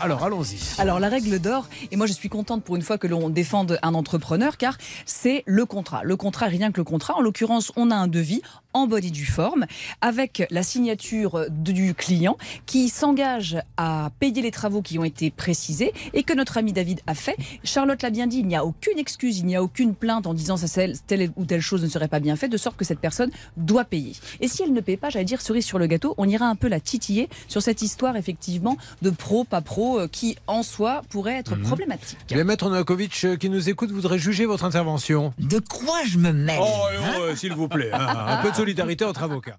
Alors, allons-y. Alors, la règle d'or, et moi je suis contente pour une fois que l'on défende un entrepreneur, car c'est le contrat. Le contrat, rien que le contrat. En l'occurrence, on a un devis en bonne et due forme, avec la signature du client qui s'engage à payer les travaux qui ont été précisés et que notre ami David a fait. Charlotte l'a bien dit, il n'y a aucune excuse, il n'y a aucune plainte en disant que telle ou telle chose ne serait pas bien faite, de sorte que cette personne doit payer. Et si elle ne paie pas, j'allais dire cerise sur le gâteau, on ira un peu la titiller sur cette histoire effectivement de pro, pas pro, euh, qui en soi pourrait être mhm. problématique. Le maître Novakovic euh, qui nous écoute voudrait juger votre intervention. De quoi je me mêle Oh, oh s'il vous plaît, hein, un peu de solidarité entre avocats.